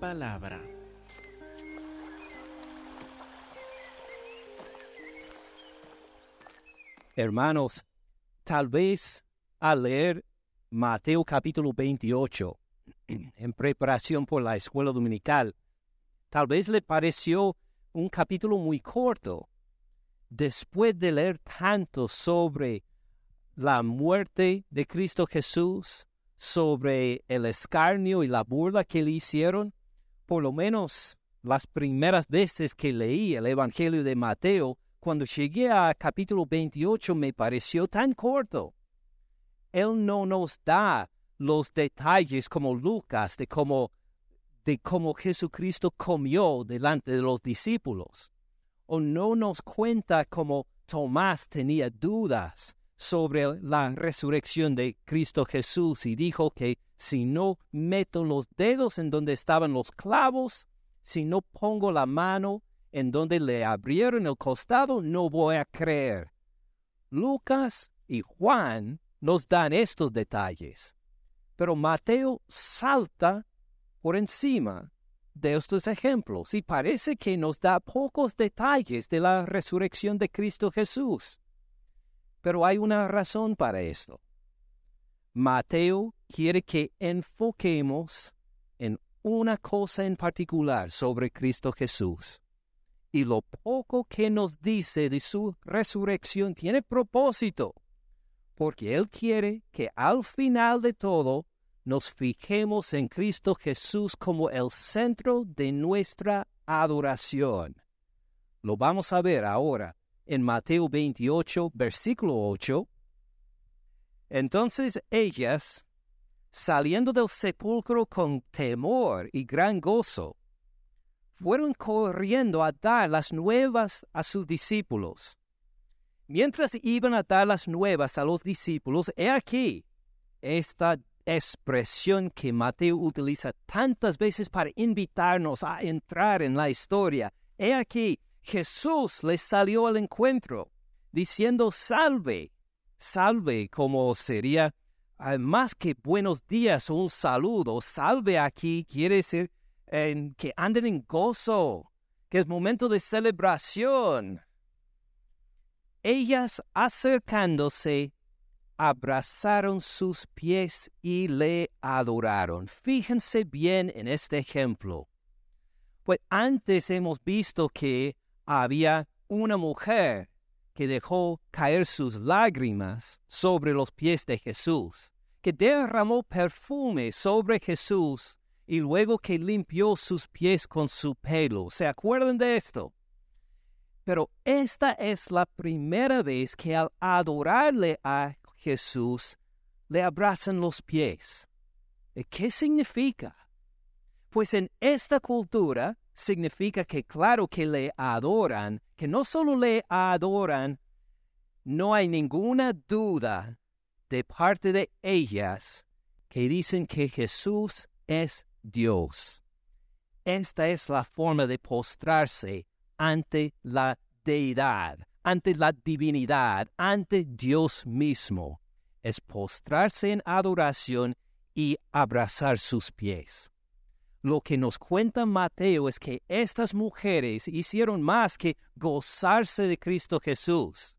palabra. Hermanos, tal vez al leer Mateo capítulo 28 en preparación por la escuela dominical, tal vez le pareció un capítulo muy corto. Después de leer tanto sobre la muerte de Cristo Jesús, sobre el escarnio y la burla que le hicieron, por lo menos las primeras veces que leí el Evangelio de Mateo, cuando llegué a capítulo 28 me pareció tan corto. Él no nos da los detalles como Lucas de cómo, de cómo Jesucristo comió delante de los discípulos. O no nos cuenta cómo Tomás tenía dudas sobre la resurrección de Cristo Jesús y dijo que si no meto los dedos en donde estaban los clavos, si no pongo la mano en donde le abrieron el costado, no voy a creer. Lucas y Juan nos dan estos detalles, pero Mateo salta por encima de estos ejemplos y parece que nos da pocos detalles de la resurrección de Cristo Jesús. Pero hay una razón para esto. Mateo quiere que enfoquemos en una cosa en particular sobre Cristo Jesús. Y lo poco que nos dice de su resurrección tiene propósito, porque Él quiere que al final de todo nos fijemos en Cristo Jesús como el centro de nuestra adoración. Lo vamos a ver ahora en Mateo 28, versículo 8. Entonces ellas, saliendo del sepulcro con temor y gran gozo, fueron corriendo a dar las nuevas a sus discípulos. Mientras iban a dar las nuevas a los discípulos, he aquí esta expresión que Mateo utiliza tantas veces para invitarnos a entrar en la historia. He aquí, Jesús les salió al encuentro, diciendo salve, salve como sería más que buenos días un saludo, salve aquí quiere decir que anden en gozo, que es momento de celebración. Ellas acercándose, abrazaron sus pies y le adoraron. Fíjense bien en este ejemplo. Pues antes hemos visto que había una mujer que dejó caer sus lágrimas sobre los pies de Jesús, que derramó perfume sobre Jesús y luego que limpió sus pies con su pelo. ¿Se acuerdan de esto? Pero esta es la primera vez que al adorarle a Jesús le abrazan los pies. ¿Qué significa? Pues en esta cultura significa que claro que le adoran, que no solo le adoran, no hay ninguna duda de parte de ellas que dicen que Jesús es Dios. Esta es la forma de postrarse ante la deidad, ante la divinidad, ante Dios mismo. Es postrarse en adoración y abrazar sus pies. Lo que nos cuenta Mateo es que estas mujeres hicieron más que gozarse de Cristo Jesús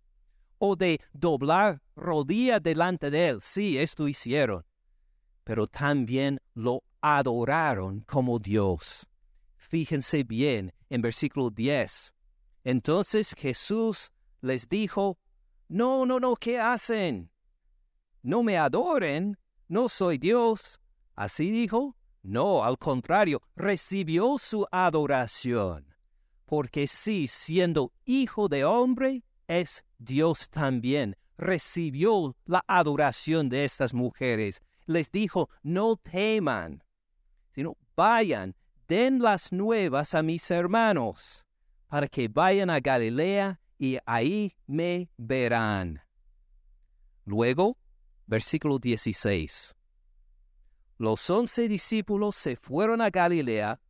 o de doblar rodilla delante de Él. Sí, esto hicieron, pero también lo adoraron como Dios. Fíjense bien en versículo 10. Entonces Jesús les dijo, No, no, no, ¿qué hacen? No me adoren, no soy Dios. Así dijo, no, al contrario, recibió su adoración, porque sí, siendo hijo de hombre, es Dios también. Recibió la adoración de estas mujeres. Les dijo, no teman, sino vayan, den las nuevas a mis hermanos, para que vayan a Galilea y ahí me verán. Luego, versículo 16 los once discípulos se fueron a Galilea,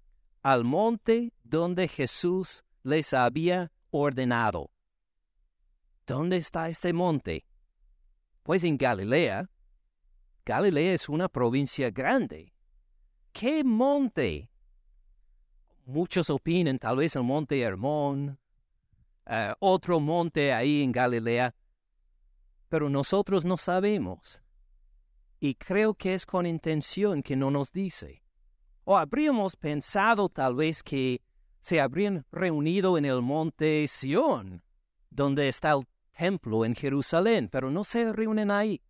al monte donde Jesús les había ordenado. ¿Dónde está este monte? Pues en Galilea. Galilea es una provincia grande. ¿Qué monte Muchos opinan tal vez el monte Hermón, eh, otro monte ahí en Galilea, pero nosotros no sabemos. Y creo que es con intención que no nos dice. O habríamos pensado tal vez que se habrían reunido en el monte Sión, donde está el templo en Jerusalén, pero no se reúnen ahí.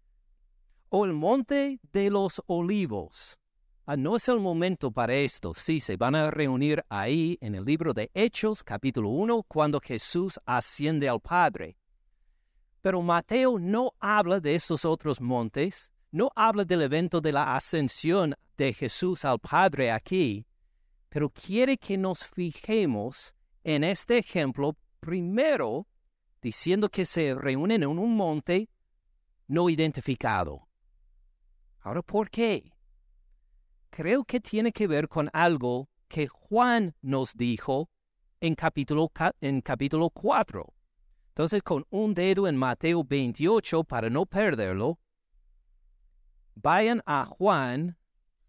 O el monte de los olivos. Ah, no es el momento para esto. Sí, se van a reunir ahí en el libro de Hechos, capítulo 1, cuando Jesús asciende al Padre. Pero Mateo no habla de estos otros montes, no habla del evento de la ascensión de Jesús al Padre aquí, pero quiere que nos fijemos en este ejemplo primero diciendo que se reúnen en un monte no identificado. Ahora, ¿por qué? Creo que tiene que ver con algo que Juan nos dijo en capítulo, en capítulo 4. Entonces, con un dedo en Mateo 28 para no perderlo, vayan a Juan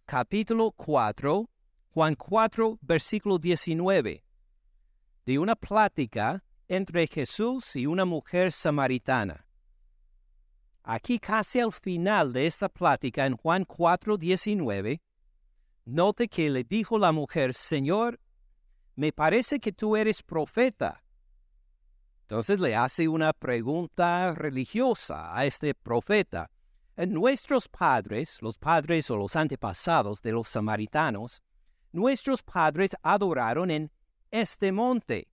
capítulo 4, Juan 4, versículo 19, de una plática entre Jesús y una mujer samaritana. Aquí casi al final de esta plática en Juan 4, 19, note que le dijo la mujer, Señor, me parece que tú eres profeta. Entonces le hace una pregunta religiosa a este profeta. En nuestros padres, los padres o los antepasados de los samaritanos, nuestros padres adoraron en este monte,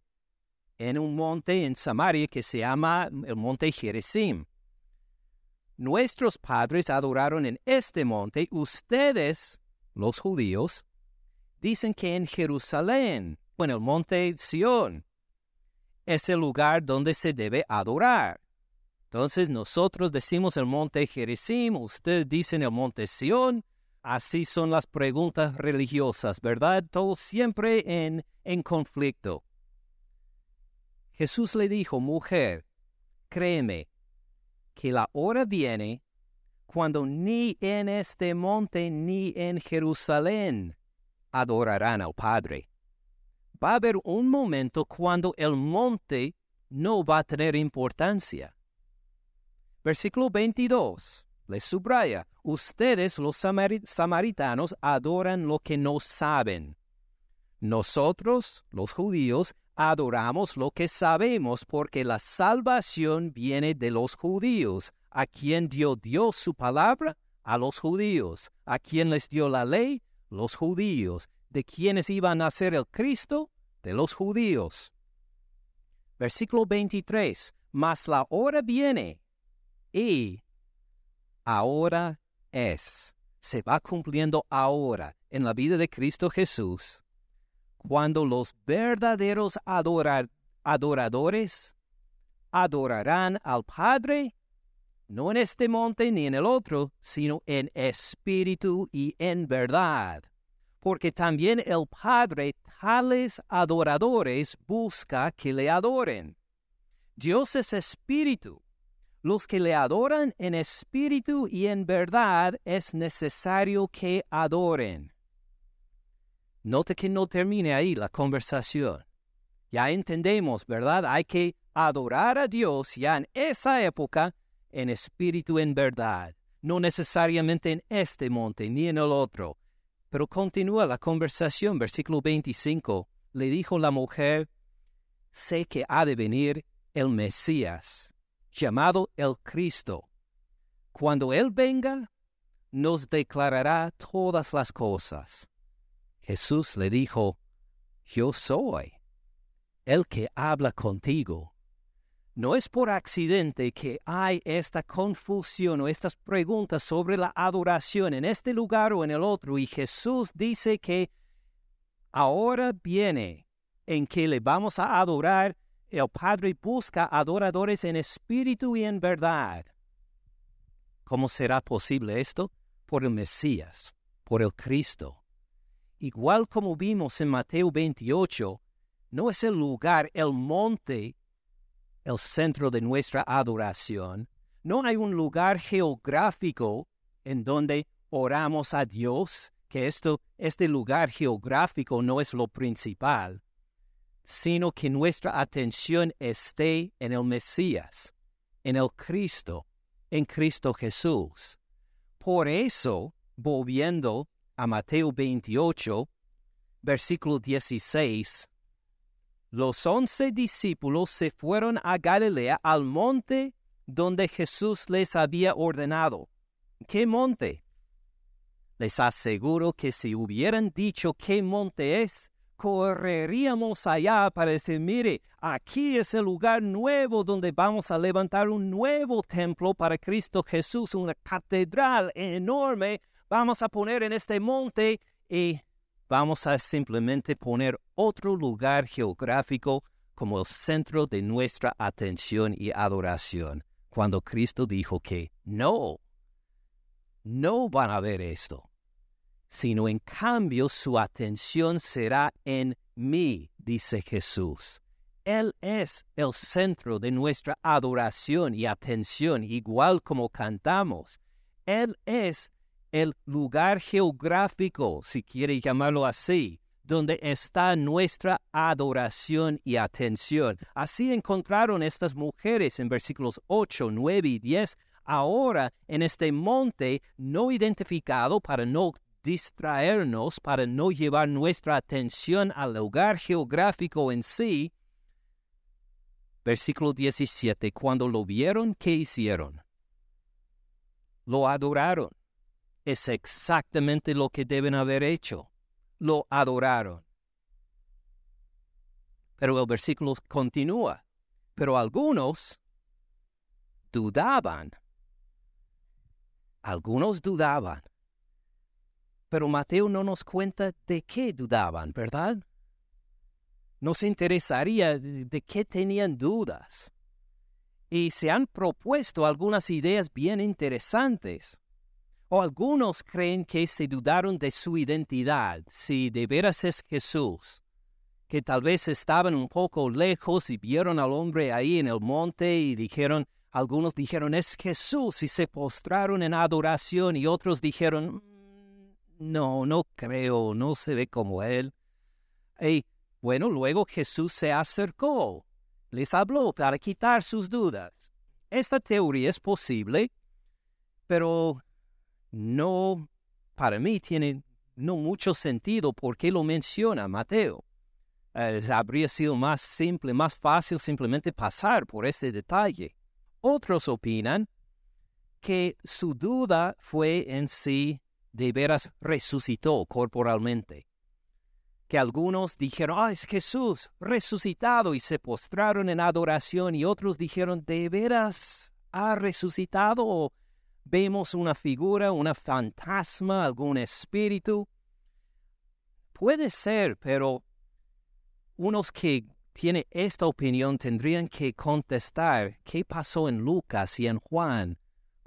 en un monte en Samaria que se llama el monte Gerizim. Nuestros padres adoraron en este monte, ustedes, los judíos, dicen que en Jerusalén, en el monte Sión, es el lugar donde se debe adorar. Entonces nosotros decimos el monte Gerizim, ustedes dicen el monte Sión, Así son las preguntas religiosas, ¿verdad? Todo siempre en, en conflicto. Jesús le dijo, mujer, créeme, que la hora viene cuando ni en este monte ni en Jerusalén adorarán al Padre. Va a haber un momento cuando el monte no va a tener importancia. Versículo 22 les subraya, ustedes los samaritanos adoran lo que no saben. Nosotros, los judíos, adoramos lo que sabemos porque la salvación viene de los judíos, a quien dio Dios su palabra, a los judíos, a quien les dio la ley, los judíos, de quienes iba a nacer el Cristo, de los judíos. Versículo 23. Mas la hora viene, y ahora es, se va cumpliendo ahora en la vida de Cristo Jesús, cuando los verdaderos adoradores adorarán al Padre, no en este monte ni en el otro, sino en espíritu y en verdad. Porque también el Padre tales adoradores busca que le adoren. Dios es espíritu los que le adoran en espíritu y en verdad es necesario que adoren. Note que no termine ahí la conversación. Ya entendemos, ¿verdad? Hay que adorar a Dios ya en esa época en espíritu en verdad, no necesariamente en este monte ni en el otro. Pero continúa la conversación, versículo 25. Le dijo la mujer, sé que ha de venir el Mesías llamado el Cristo. Cuando Él venga, nos declarará todas las cosas. Jesús le dijo, Yo soy el que habla contigo. No es por accidente que hay esta confusión o estas preguntas sobre la adoración en este lugar o en el otro, y Jesús dice que ahora viene en que le vamos a adorar el Padre busca adoradores en espíritu y en verdad. ¿Cómo será posible esto? Por el Mesías, por el Cristo. Igual como vimos en Mateo 28, no es el lugar, el monte, el centro de nuestra adoración. No hay un lugar geográfico en donde oramos a Dios que esto, este lugar geográfico no es lo principal, sino que nuestra atención esté en el Mesías, en el Cristo, en Cristo Jesús. Por eso, volviendo a Mateo 28, versículo 16, los once discípulos se fueron a Galilea al monte donde Jesús les había ordenado. ¿Qué monte? Les aseguro que si hubieran dicho qué monte es, correríamos allá para decir, mire, aquí es el lugar nuevo donde vamos a levantar un nuevo templo para Cristo Jesús, una catedral enorme. Vamos a poner en este monte y vamos a simplemente poner otro lugar geográfico como el centro de nuestra atención y adoración, cuando Cristo dijo que no, no van a ver esto sino en cambio su atención será en mí, dice Jesús. Él es el centro de nuestra adoración y atención, igual como cantamos. Él es el lugar geográfico, si quiere llamarlo así, donde está nuestra adoración y atención. Así encontraron estas mujeres en versículos 8, 9 y 10, ahora en este monte no identificado para no distraernos para no llevar nuestra atención al lugar geográfico en sí. Versículo 17. Cuando lo vieron, ¿qué hicieron? Lo adoraron. Es exactamente lo que deben haber hecho. Lo adoraron. Pero el versículo continúa. Pero algunos dudaban. Algunos dudaban. Pero Mateo no nos cuenta de qué dudaban, ¿verdad? Nos interesaría de, qué tenían dudas. Y se han propuesto algunas ideas bien interesantes. O algunos creen que se dudaron de su identidad, si de veras es Jesús, que tal vez estaban un poco lejos y vieron al hombre ahí en el monte y dijeron, algunos dijeron es Jesús y se postraron en adoración y otros dijeron, no, no creo, no se ve como él. Y bueno, luego Jesús se acercó, les habló para quitar sus dudas. Esta teoría es posible, pero no, para mí tiene no mucho sentido porque lo menciona Mateo. Eh, habría sido más simple, más fácil simplemente pasar por este detalle. Otros opinan que su duda fue en sí de veras resucitó corporalmente. Que algunos dijeron, ah, es Jesús resucitado y se postraron en adoración y otros dijeron, ¿de veras ha resucitado o vemos una figura, una fantasma, algún espíritu? Puede ser, pero unos que tienen esta opinión tendrían que contestar qué pasó en Lucas y en Juan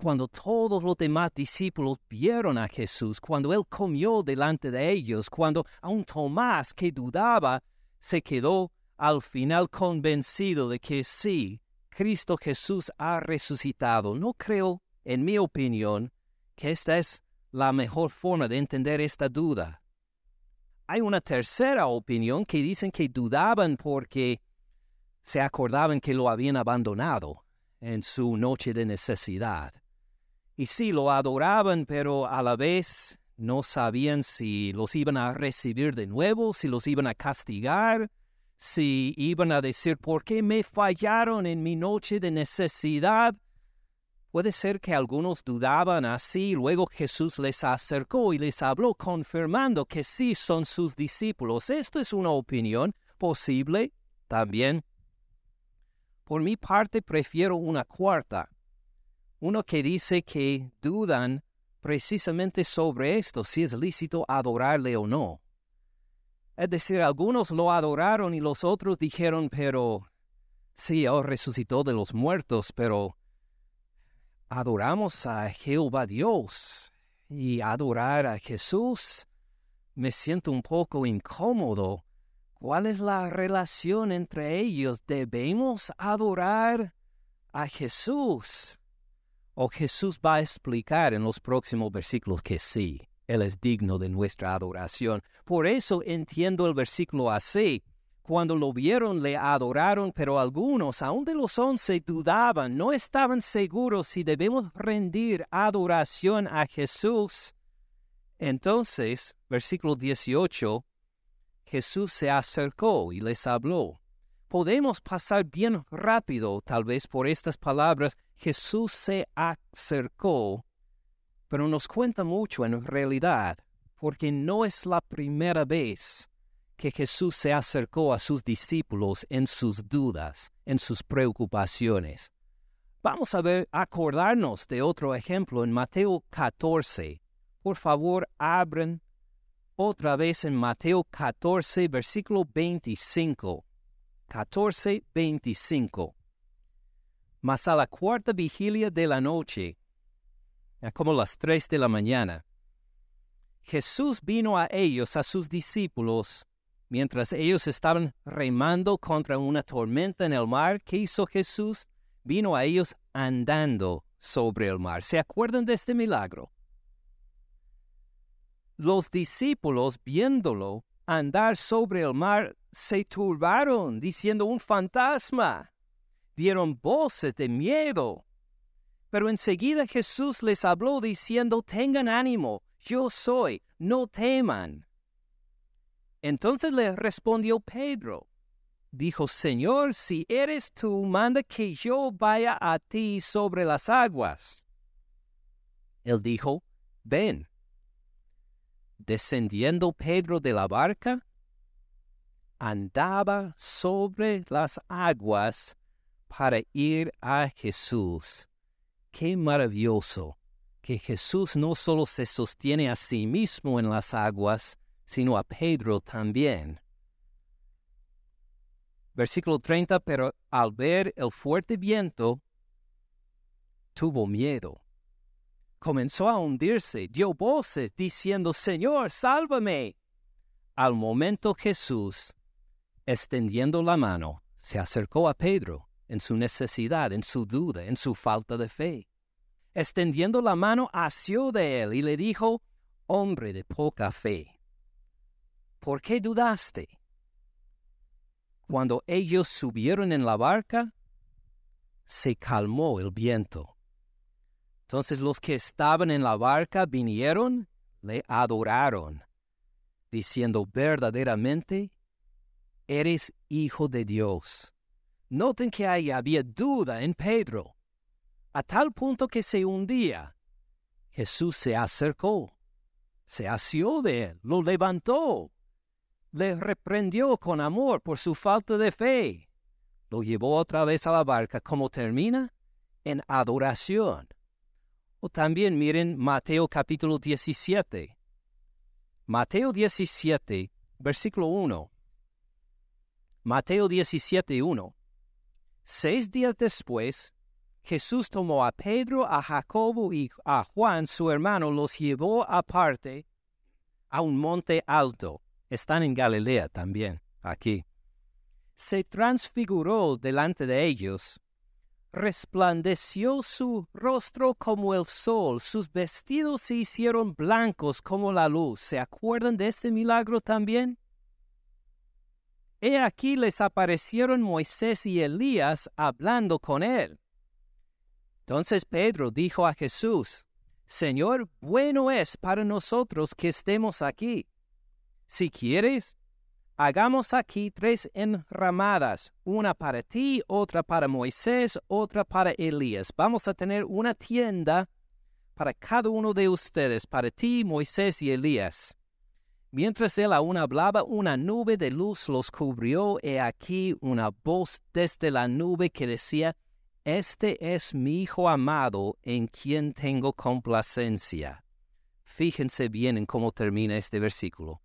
cuando todos los demás discípulos vieron a Jesús, cuando Él comió delante de ellos, cuando aun Tomás, que dudaba, se quedó al final convencido de que sí, Cristo Jesús ha resucitado. No creo, en mi opinión, que esta es la mejor forma de entender esta duda. Hay una tercera opinión que dicen que dudaban porque se acordaban que lo habían abandonado en su noche de necesidad. Y sí, lo adoraban, pero a la vez no sabían si los iban a recibir de nuevo, si los iban a castigar, si iban a decir, ¿por qué me fallaron en mi noche de necesidad? Puede ser que algunos dudaban así, luego Jesús les acercó y les habló confirmando que sí son sus discípulos. Esto es una opinión posible también. Por mi parte prefiero una cuarta uno que dice que dudan precisamente sobre esto, si es lícito adorarle o no. Es decir, algunos lo adoraron y los otros dijeron, pero sí, Él resucitó de los muertos, pero adoramos a Jehová Dios y adorar a Jesús. Me siento un poco incómodo. ¿Cuál es la relación entre ellos? ¿Debemos adorar a Jesús? O Jesús va a explicar en los próximos versículos que sí, Él es digno de nuestra adoración. Por eso entiendo el versículo así. Cuando lo vieron le adoraron, pero algunos, aun de los once, dudaban, no estaban seguros si debemos rendir adoración a Jesús. Entonces, versículo 18, Jesús se acercó y les habló. Podemos pasar bien rápido tal vez por estas palabras, Jesús se acercó, pero nos cuenta mucho en realidad, porque no es la primera vez que Jesús se acercó a sus discípulos en sus dudas, en sus preocupaciones. Vamos a ver, acordarnos de otro ejemplo en Mateo 14. Por favor, abren otra vez en Mateo 14, versículo 25. 14, 25. Mas a la cuarta vigilia de la noche, como las tres de la mañana, Jesús vino a ellos, a sus discípulos, mientras ellos estaban remando contra una tormenta en el mar. ¿Qué hizo Jesús? Vino a ellos andando sobre el mar. ¿Se acuerdan de este milagro? Los discípulos, viéndolo andar sobre el mar, se turbaron, diciendo un fantasma. Dieron voces de miedo. Pero enseguida Jesús les habló diciendo, tengan ánimo, yo soy, no teman. Entonces le respondió Pedro, dijo, Señor, si eres tú, manda que yo vaya a ti sobre las aguas. Él dijo, ven descendiendo Pedro de la barca, andaba sobre las aguas para ir a Jesús. Qué maravilloso que Jesús no solo se sostiene a sí mismo en las aguas, sino a Pedro también. Versículo 30, pero al ver el fuerte viento, tuvo miedo comenzó a hundirse, dio voces diciendo, Señor, sálvame. Al momento Jesús, extendiendo la mano, se acercó a Pedro en su necesidad, en su duda, en su falta de fe. Extendiendo la mano, asió de él y le dijo, Hombre de poca fe, ¿por qué dudaste? Cuando ellos subieron en la barca, se calmó el viento entonces los que estaban en la barca vinieron, le adoraron, diciendo verdaderamente, eres hijo de Dios. Noten que ahí había duda en Pedro, a tal punto que se hundía. Jesús se acercó, se asió de él, lo levantó, le reprendió con amor por su falta de fe, lo llevó otra vez a la barca, como termina, en adoración. O también miren Mateo capítulo 17. Mateo 17, versículo 1. Mateo 17, 1. Seis días después, Jesús tomó a Pedro, a Jacobo y a Juan, su hermano, los llevó aparte a un monte alto. Están en Galilea también, aquí. Se transfiguró delante de ellos resplandeció su rostro como el sol, sus vestidos se hicieron blancos como la luz. ¿Se acuerdan de este milagro también? He aquí les aparecieron Moisés y Elías hablando con él. Entonces Pedro dijo a Jesús, Señor, bueno es para nosotros que estemos aquí. Si quieres, hagamos aquí tres enramadas, una para ti, otra para Moisés, otra para Elías. Vamos a tener una tienda para cada uno de ustedes, para ti, Moisés y Elías. Mientras él aún hablaba, una nube de luz los cubrió, y aquí una voz desde la nube que decía, Este es mi Hijo amado, en quien tengo complacencia. Fíjense bien en cómo termina este versículo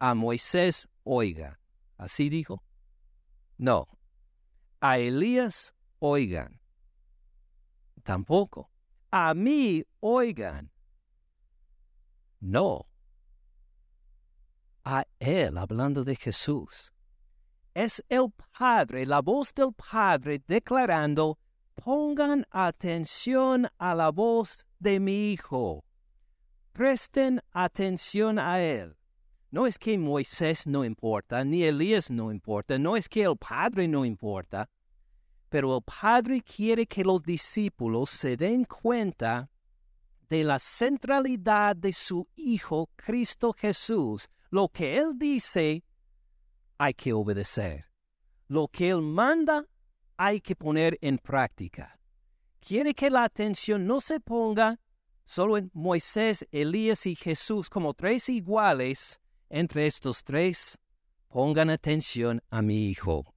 a Moisés oigan. ¿Así dijo? No. A Elías oigan. Tampoco. A mí oigan. No. A él hablando de Jesús. Es el Padre, la voz del Padre declarando, pongan atención a la voz de mi Hijo presten atención a él. No es que Moisés no importa, ni Elías no importa, no es que el Padre no importa, pero el Padre quiere que los discípulos se den cuenta de la centralidad de su Hijo Cristo Jesús. Lo que Él dice, hay que obedecer. Lo que Él manda, hay que poner en práctica. Quiere que la atención no se ponga solo en Moisés, Elías y Jesús como tres iguales. Entre estos tres, pongan atención a mi Hijo.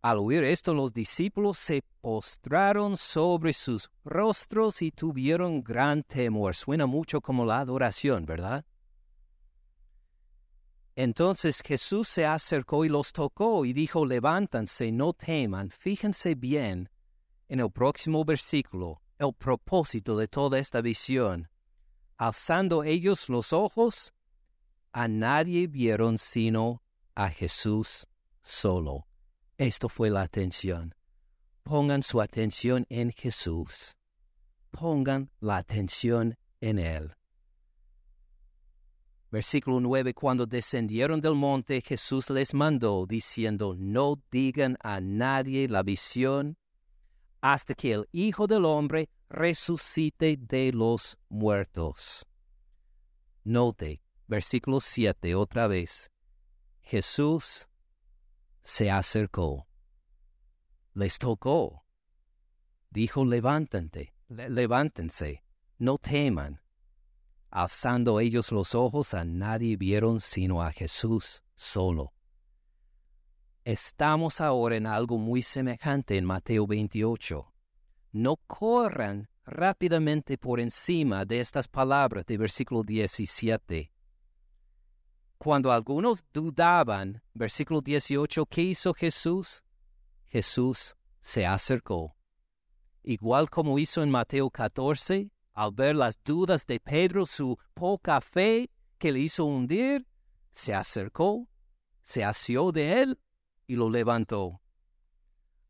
Al oír esto, los discípulos se postraron sobre sus rostros y tuvieron gran temor. Suena mucho como la adoración, ¿verdad? Entonces Jesús se acercó y los tocó y dijo, levántanse, no teman. Fíjense bien en el próximo versículo el propósito de toda esta visión. Alzando ellos los ojos, a nadie vieron sino a Jesús solo. Esto fue la atención. Pongan su atención en Jesús. Pongan la atención en Él. Versículo 9. Cuando descendieron del monte, Jesús les mandó, diciendo, no digan a nadie la visión hasta que el Hijo del Hombre resucite de los muertos. Note, versículo 7 otra vez. Jesús se acercó, les tocó, dijo levántate, levántense, no teman. Alzando ellos los ojos a nadie vieron sino a Jesús solo. Estamos ahora en algo muy semejante en Mateo 28. No corran rápidamente por encima de estas palabras de versículo 17 cuando algunos dudaban, versículo 18, ¿qué hizo Jesús? Jesús se acercó. Igual como hizo en Mateo 14, al ver las dudas de Pedro, su poca fe que le hizo hundir, se acercó, se asió de él y lo levantó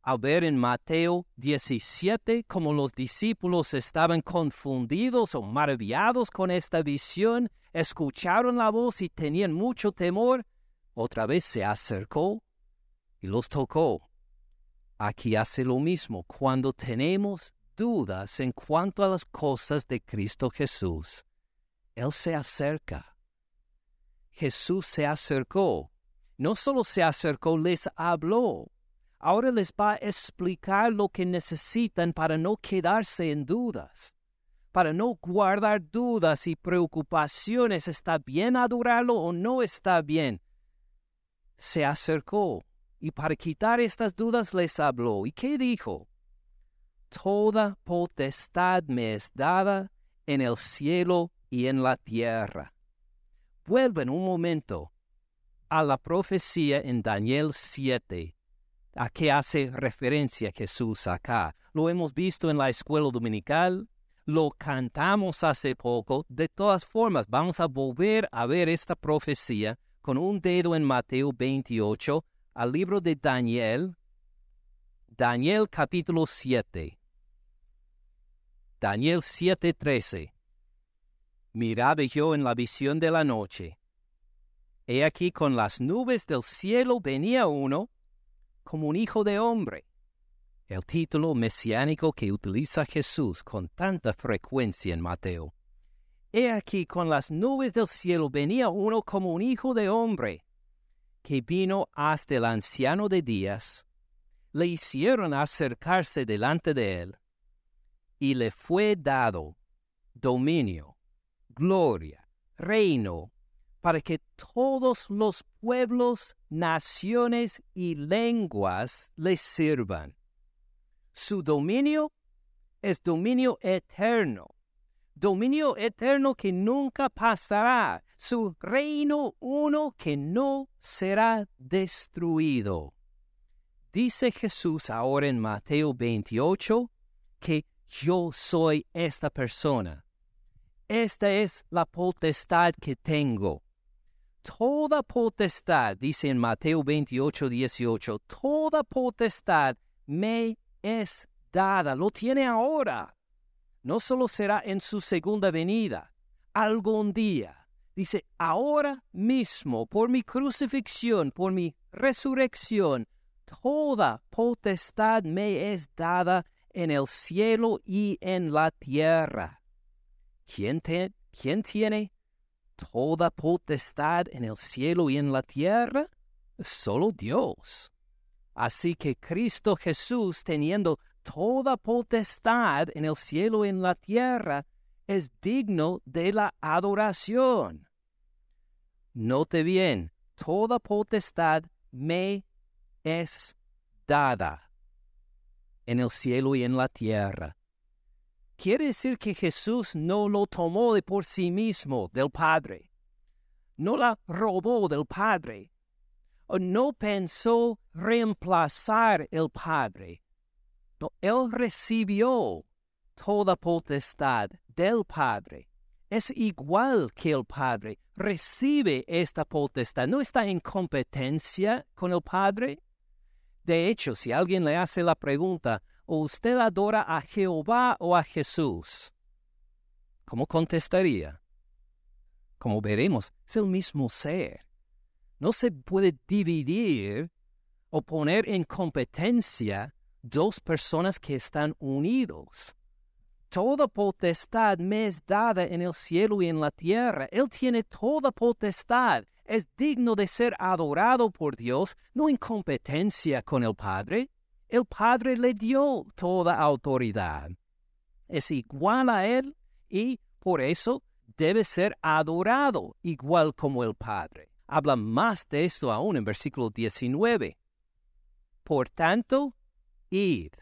al ver en Mateo 17 como los discípulos estaban confundidos o maravillados con esta visión, escucharon la voz y tenían mucho temor, otra vez se acercó y los tocó. Aquí hace lo mismo cuando tenemos dudas en cuanto a las cosas de Cristo Jesús. Él se acerca. Jesús se acercó. No solo se acercó, les habló Ahora les va a explicar lo que necesitan para no quedarse en dudas, para no guardar dudas y preocupaciones. ¿Está bien adorarlo o no está bien? Se acercó y para quitar estas dudas les habló. ¿Y qué dijo? Toda potestad me es dada en el cielo y en la tierra. Vuelven un momento a la profecía en Daniel 7 ¿A qué hace referencia Jesús acá? Lo hemos visto en la escuela dominical, lo cantamos hace poco. De todas formas, vamos a volver a ver esta profecía con un dedo en Mateo 28 al libro de Daniel, Daniel capítulo 7. Daniel 7:13. Miraba yo en la visión de la noche. He aquí con las nubes del cielo venía uno, como un hijo de hombre. El título mesiánico que utiliza Jesús con tanta frecuencia en Mateo. He aquí con las nubes del cielo venía uno como un hijo de hombre, que vino hasta el anciano de días, le hicieron acercarse delante de él, y le fue dado dominio, gloria, reino, para que todos los pueblos, naciones y lenguas le sirvan. Su dominio es dominio eterno, dominio eterno que nunca pasará, su reino uno que no será destruido. Dice Jesús ahora en Mateo 28 que yo soy esta persona. Esta es la potestad que tengo toda potestad, dice en Mateo 28, 18, toda potestad me es dada, lo tiene ahora. No solo será en su segunda venida, algún día. Dice, ahora mismo, por mi crucifixión, por mi resurrección, toda potestad me es dada en el cielo y en la tierra. ¿Quién, ¿Quién, tiene toda potestad en el cielo y en la tierra? Solo Dios. Así que Cristo Jesús, teniendo toda potestad en el cielo y en la tierra, es digno de la adoración. Note bien, toda potestad me es dada en el cielo y en la tierra. Quiere decir que Jesús no lo tomó de por sí mismo del Padre, no la robó del Padre, o no pensó reemplazar el Padre. No, él recibió toda potestad del Padre. Es igual que el Padre. Recibe esta potestad. No está en competencia con el Padre. De hecho, si alguien le hace la pregunta, ¿usted adora a Jehová o a Jesús? ¿Cómo contestaría? Como veremos, es el mismo ser. No se puede dividir o poner en competencia dos personas que están unidos. Toda potestad me es dada en el cielo y en la tierra. Él tiene toda potestad. Es digno de ser adorado por Dios, no en competencia con el Padre. El Padre le dio toda autoridad. Es igual a Él y por eso debe ser adorado igual como el Padre. Habla más de esto aún en versículo 19. Por tanto, id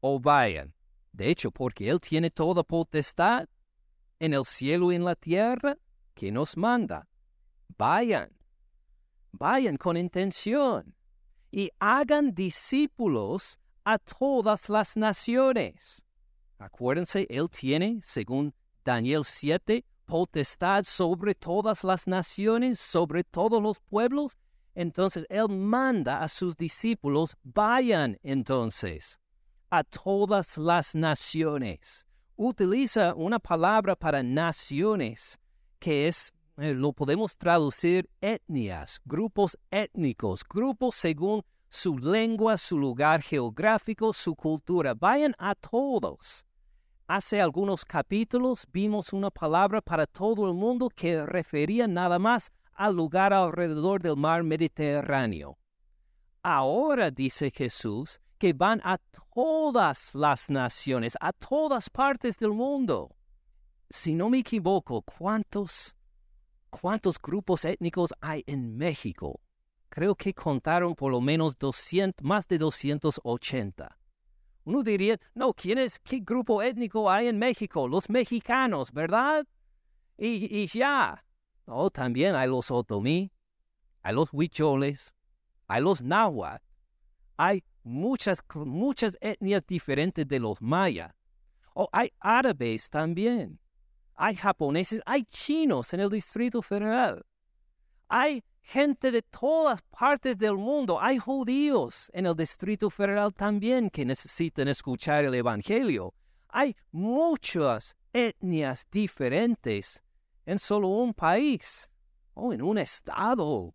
o vayan. De hecho, porque Él tiene toda potestad en el cielo y en la tierra, que nos manda. Vayan, vayan con intención y hagan discípulos a todas las naciones. Acuérdense, Él tiene, según Daniel 7, potestad sobre todas las naciones, sobre todos los pueblos, entonces Él manda a sus discípulos, vayan entonces a todas las naciones. Utiliza una palabra para naciones que es, eh, lo podemos traducir etnias, grupos étnicos, grupos según su lengua, su lugar geográfico, su cultura. Vayan a todos. Hace algunos capítulos vimos una palabra para todo el mundo que refería nada más al lugar alrededor del mar Mediterráneo. Ahora, dice Jesús, que van a todas las naciones, a todas partes del mundo. Si no me equivoco, ¿cuántos, cuántos grupos étnicos hay en México? Creo que contaron por lo menos 200, más de 280. Uno diría, no, ¿quién es, qué grupo étnico hay en México? Los mexicanos, ¿verdad? Y, ya, Oh, también hay los otomí, hay los huicholes, hay los náhuatl, hay muchas, muchas etnias diferentes de los mayas. O oh, hay árabes también. Hay japoneses, hay chinos en el Distrito Federal. Hay gente de todas partes del mundo. Hay judíos en el Distrito Federal también que necesitan escuchar el Evangelio. Hay muchas etnias diferentes en solo un país o en un estado.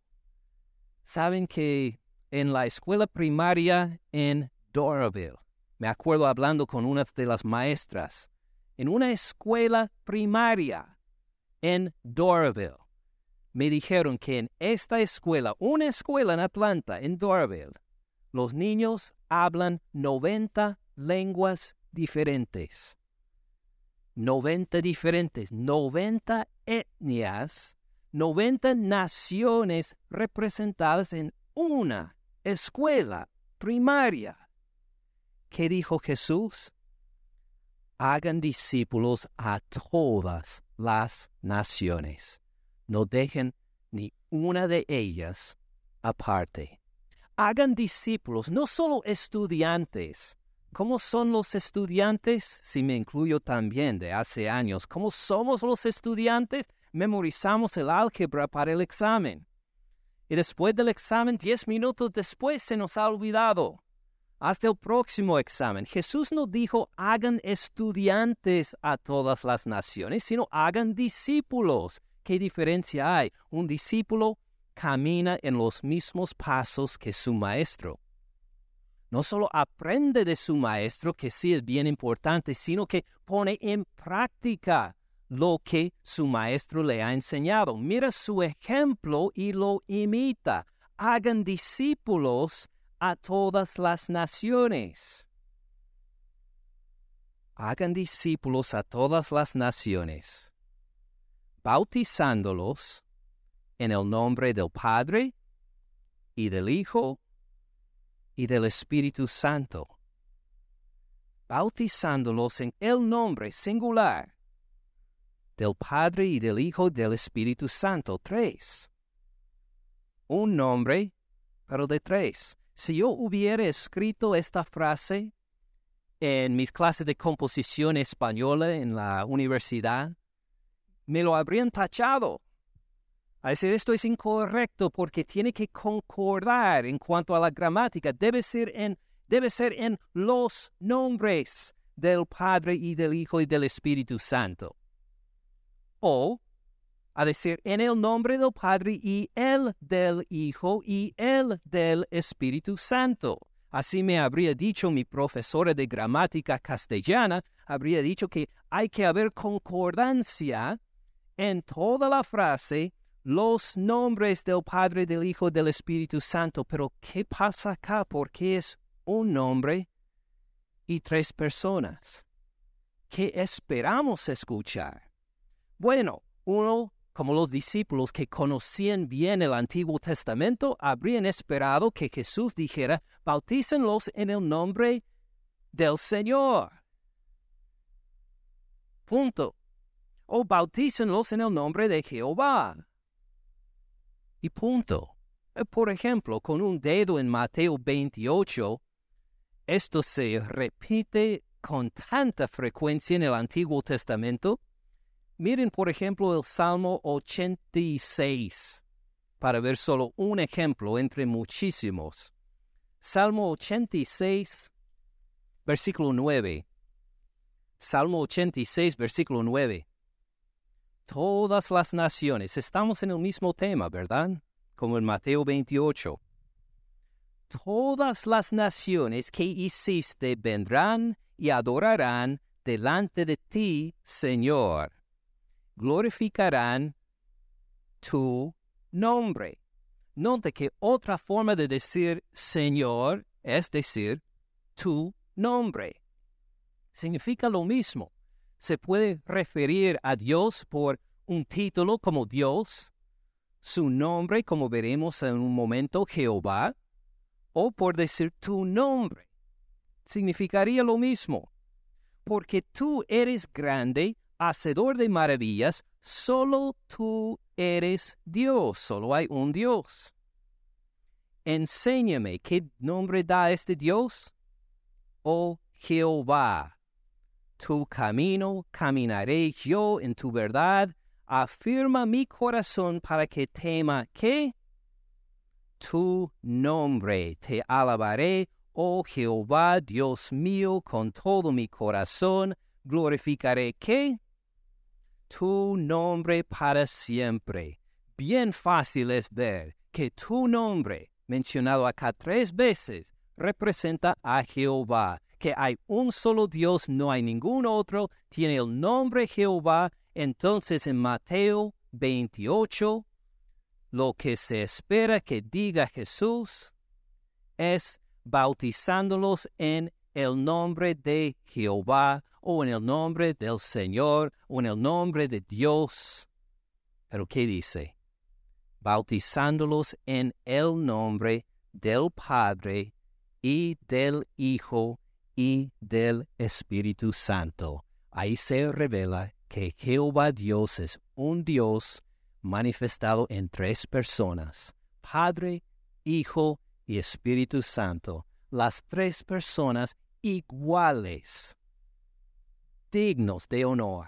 Saben que en la escuela primaria en Doraville, me acuerdo hablando con una de las maestras, en una escuela primaria en Doraville, me dijeron que en esta escuela, una escuela en Atlanta, en Doraville, los niños hablan 90 lenguas diferentes. 90 diferentes, 90 etnias, 90 naciones representadas en una escuela primaria. ¿Qué dijo Jesús? Hagan discípulos a todas las naciones. No dejen ni una de ellas aparte. Hagan discípulos, no solo estudiantes, ¿Cómo son los estudiantes? Si me incluyo también de hace años, ¿cómo somos los estudiantes? Memorizamos el álgebra para el examen. Y después del examen, diez minutos después, se nos ha olvidado. Hasta el próximo examen. Jesús no dijo hagan estudiantes a todas las naciones, sino hagan discípulos. ¿Qué diferencia hay? Un discípulo camina en los mismos pasos que su maestro. No solo aprende de su maestro, que sí es bien importante, sino que pone en práctica lo que su maestro le ha enseñado. Mira su ejemplo y lo imita. Hagan discípulos a todas las naciones. Hagan discípulos a todas las naciones, bautizándolos en el nombre del Padre y del Hijo y del Espíritu Santo, bautizándolos en el nombre singular del Padre y del Hijo del Espíritu Santo, tres. Un nombre, pero de tres. Si yo hubiera escrito esta frase en mis clases de composición española en la universidad, me lo habrían tachado. A decir, esto es incorrecto porque tiene que concordar en cuanto a la gramática. Debe ser en, debe ser en los nombres del Padre y del Hijo y del Espíritu Santo. O a decir, en el nombre del Padre y el del Hijo y el del Espíritu Santo. Así me habría dicho mi profesora de gramática castellana, habría dicho que hay que haber concordancia en toda la frase los nombres del Padre, del Hijo, del Espíritu Santo. Pero ¿qué pasa acá? Porque es un nombre y tres personas. ¿Qué esperamos escuchar? Bueno, uno como los discípulos que conocían bien el Antiguo Testamento, habrían esperado que Jesús dijera, bautícenlos en el nombre del Señor. Punto. O bautícenlos en el nombre de Jehová. Y punto. Eh, por ejemplo, con un dedo en Mateo 28, esto se repite con tanta frecuencia en el Antiguo Testamento Miren, por ejemplo, el Salmo 86, para ver solo un ejemplo entre muchísimos. Salmo 86, versículo 9. Salmo 86, versículo 9. Todas las naciones, estamos en el mismo tema, ¿verdad? Como en Mateo 28. Todas las naciones que hiciste vendrán y adorarán delante de ti, Señor glorificarán tu nombre. Note que otra forma de decir Señor es decir tu nombre. Significa lo mismo. Se puede referir a Dios por un título como Dios, su nombre como veremos en un momento Jehová, o por decir tu nombre. Significaría lo mismo. Porque tú eres grande hacedor de maravillas, solo tú eres Dios, solo hay un Dios. Enséñame qué nombre da este Dios. Oh Jehová, tu camino caminaré yo en tu verdad, afirma mi corazón para que tema que tu nombre te alabaré, oh Jehová, Dios mío, con todo mi corazón, glorificaré que tu nombre para siempre. Bien fácil es ver que tu nombre, mencionado acá tres veces, representa a Jehová, que hay un solo Dios, no hay ningún otro, tiene el nombre Jehová. Entonces en Mateo 28, lo que se espera que diga Jesús es bautizándolos en el nombre de Jehová o en el nombre del Señor o en el nombre de Dios. Pero ¿qué dice? Bautizándolos en el nombre del Padre y del Hijo y del Espíritu Santo. Ahí se revela que Jehová Dios es un Dios manifestado en tres personas, Padre, Hijo y Espíritu Santo, las tres personas iguales dignos de honor,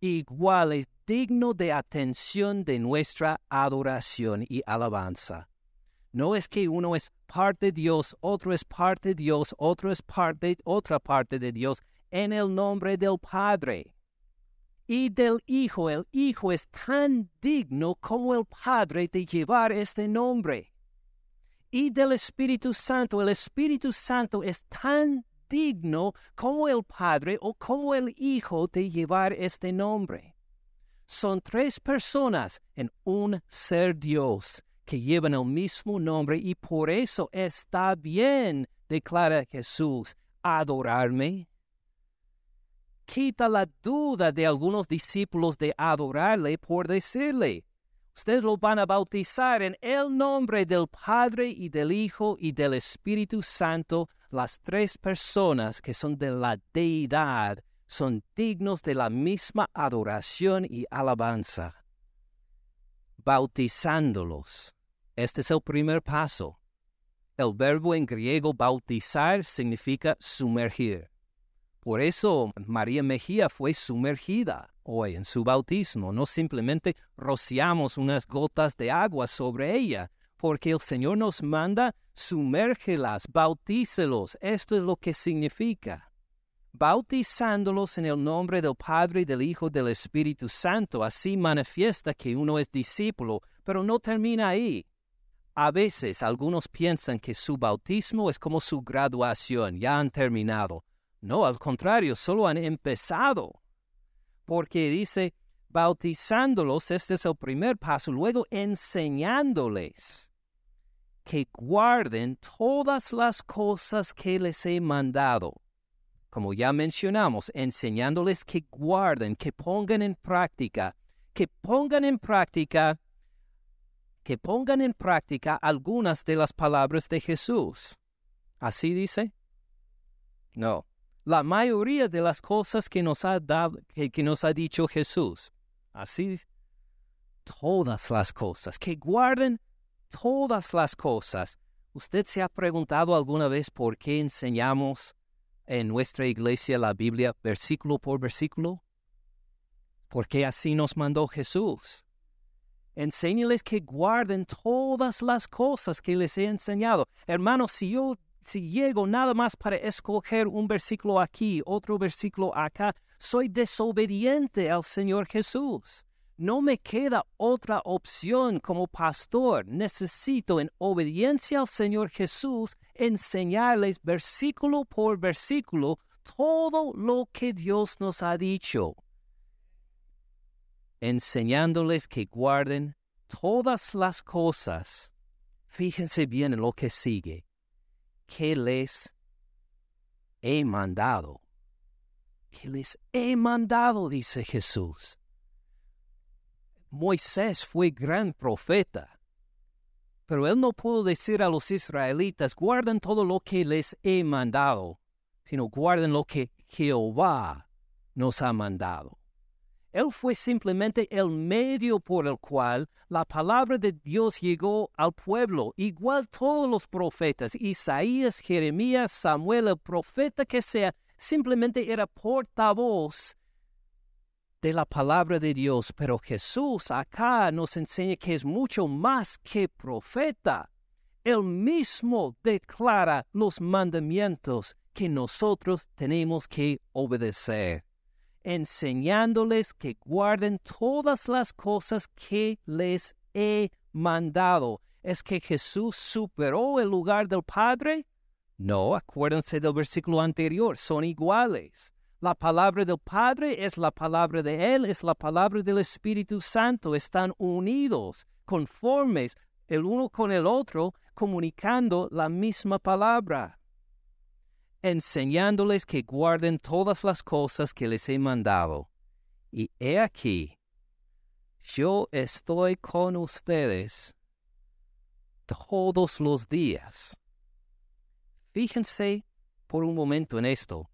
iguales dignos de atención de nuestra adoración y alabanza. No es que uno es parte de Dios, otro es parte de Dios, otro es parte, otra parte de Dios, en el nombre del Padre y del Hijo. El Hijo es tan digno como el Padre de llevar este nombre. Y del Espíritu Santo. El Espíritu Santo es tan digno como el Padre o como el Hijo de llevar este nombre. Son tres personas en un ser Dios que llevan el mismo nombre y por eso está bien, declara Jesús, adorarme, quita la duda de algunos discípulos de adorarle por decirle, ustedes lo van a bautizar en el nombre del Padre y del Hijo y del Espíritu Santo, las tres personas que son de la deidad son dignos de la misma adoración y alabanza. Bautizándolos. Este es el primer paso. El verbo en griego bautizar significa sumergir. Por eso María Mejía fue sumergida hoy en su bautismo. No simplemente rociamos unas gotas de agua sobre ella, porque el Señor nos manda sumérgelas, bautícelos. Esto es lo que significa. Bautizándolos en el nombre del Padre, del Hijo del Espíritu Santo, así manifiesta que uno es discípulo, pero no termina ahí. A veces algunos piensan que su bautismo es como su graduación, ya han terminado. No, al contrario, solo han empezado. Porque dice, bautizándolos, este es el primer paso, luego enseñándoles que guarden todas las cosas que les he mandado. Como ya mencionamos, enseñándoles que guarden, que pongan en práctica, que pongan en práctica, que pongan en práctica algunas de las palabras de Jesús. ¿Así dice? No la mayoría de las cosas que nos ha dado, que, nos ha dicho Jesús. Así, todas las cosas, que guarden todas las cosas. ¿Usted se ha preguntado alguna vez por qué enseñamos en nuestra iglesia la Biblia versículo por versículo? Porque así nos mandó Jesús. Enséñales que guarden todas las cosas que les he enseñado. Hermanos, si yo si llego nada más para escoger un versículo aquí, otro versículo acá, soy desobediente al Señor Jesús. No me queda otra opción como pastor. Necesito en obediencia al Señor Jesús enseñarles versículo por versículo todo lo que Dios nos ha dicho, enseñándoles que guarden todas las cosas. Fíjense bien en lo que sigue que les he mandado. Que les he mandado, dice Jesús. Moisés fue gran profeta, pero él no pudo decir a los israelitas, guarden todo lo que les he mandado, sino guarden lo que Jehová nos ha mandado. Él fue simplemente el medio por el cual la palabra de Dios llegó al pueblo. Igual todos los profetas, Isaías, Jeremías, Samuel, el profeta que sea, simplemente era portavoz de la palabra de Dios. Pero Jesús acá nos enseña que es mucho más que profeta. Él mismo declara los mandamientos que nosotros tenemos que obedecer enseñándoles que guarden todas las cosas que les he mandado. ¿Es que Jesús superó el lugar del Padre? No, acuérdense del versículo anterior, son iguales. La palabra del Padre es la palabra de Él, es la palabra del Espíritu Santo, están unidos, conformes el uno con el otro, comunicando la misma palabra enseñándoles que guarden todas las cosas que les he mandado. Y he aquí, yo estoy con ustedes todos los días. Fíjense por un momento en esto.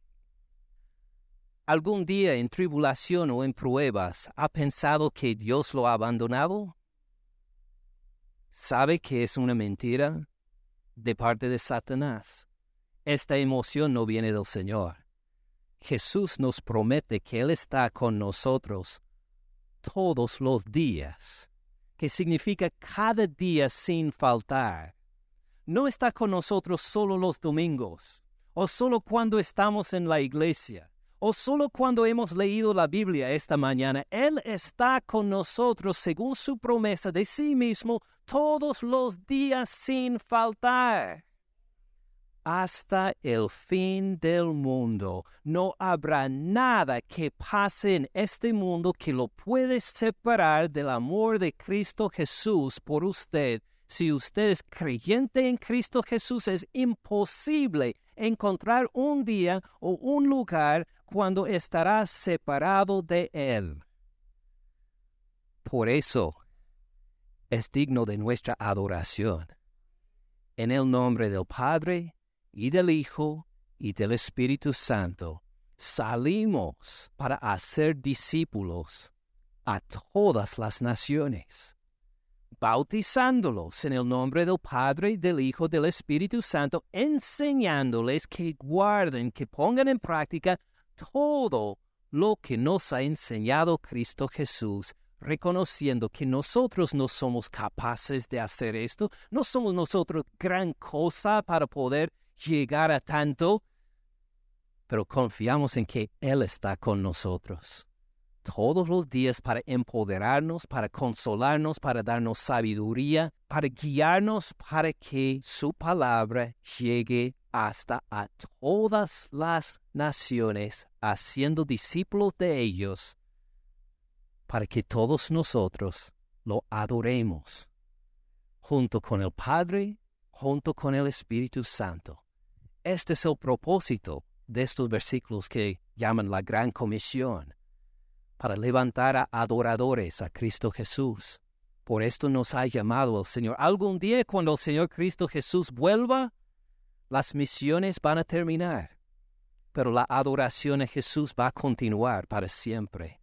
¿Algún día en tribulación o en pruebas ha pensado que Dios lo ha abandonado? ¿Sabe que es una mentira de parte de Satanás? Esta emoción no viene del Señor. Jesús nos promete que Él está con nosotros todos los días, que significa cada día sin faltar, no está con nosotros solo los domingos, o solo cuando estamos en la iglesia, o solo cuando hemos leído la Biblia esta mañana. Él está con nosotros según su promesa de sí mismo todos los días sin faltar. Hasta el fin del mundo no habrá nada que pase en este mundo que lo puede separar del amor de Cristo Jesús por usted si usted es creyente en Cristo Jesús, es imposible encontrar un día o un lugar cuando estará separado de Él. Por eso es digno de nuestra adoración. En el nombre del Padre, y del Hijo, y del Espíritu Santo, salimos para hacer discípulos a todas las naciones bautizándolos en el nombre del Padre, del Hijo, del Espíritu Santo, enseñándoles que guarden, que pongan en práctica todo lo que nos ha enseñado Cristo Jesús, reconociendo que nosotros no somos capaces de hacer esto, no somos nosotros gran cosa para poder llegar a tanto, pero confiamos en que Él está con nosotros todos los días para empoderarnos, para consolarnos, para darnos sabiduría, para guiarnos para que su palabra llegue hasta a todas las naciones, haciendo discípulos de ellos, para que todos nosotros lo adoremos, junto con el Padre, junto con el Espíritu Santo. Este es el propósito de estos versículos que llaman la Gran Comisión para levantar a adoradores a Cristo Jesús. Por esto nos ha llamado el Señor. Algún día cuando el Señor Cristo Jesús vuelva, las misiones van a terminar, pero la adoración a Jesús va a continuar para siempre.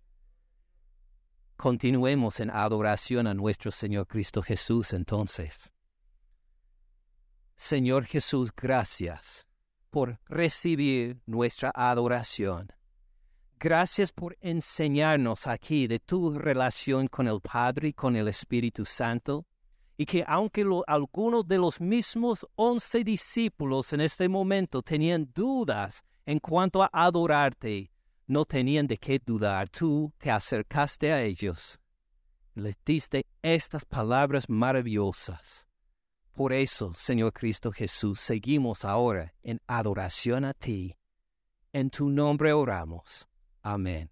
Continuemos en adoración a nuestro Señor Cristo Jesús entonces. Señor Jesús, gracias por recibir nuestra adoración. Gracias por enseñarnos aquí de tu relación con el Padre y con el Espíritu Santo, y que aunque algunos de los mismos once discípulos en este momento tenían dudas en cuanto a adorarte, no tenían de qué dudar. Tú te acercaste a ellos, les diste estas palabras maravillosas. Por eso, Señor Cristo Jesús, seguimos ahora en adoración a ti. En tu nombre oramos. Amén.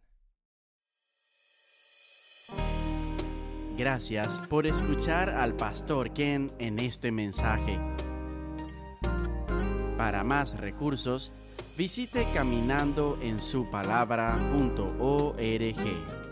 Gracias por escuchar al pastor Ken en este mensaje. Para más recursos, visite caminandoensupalabra.org.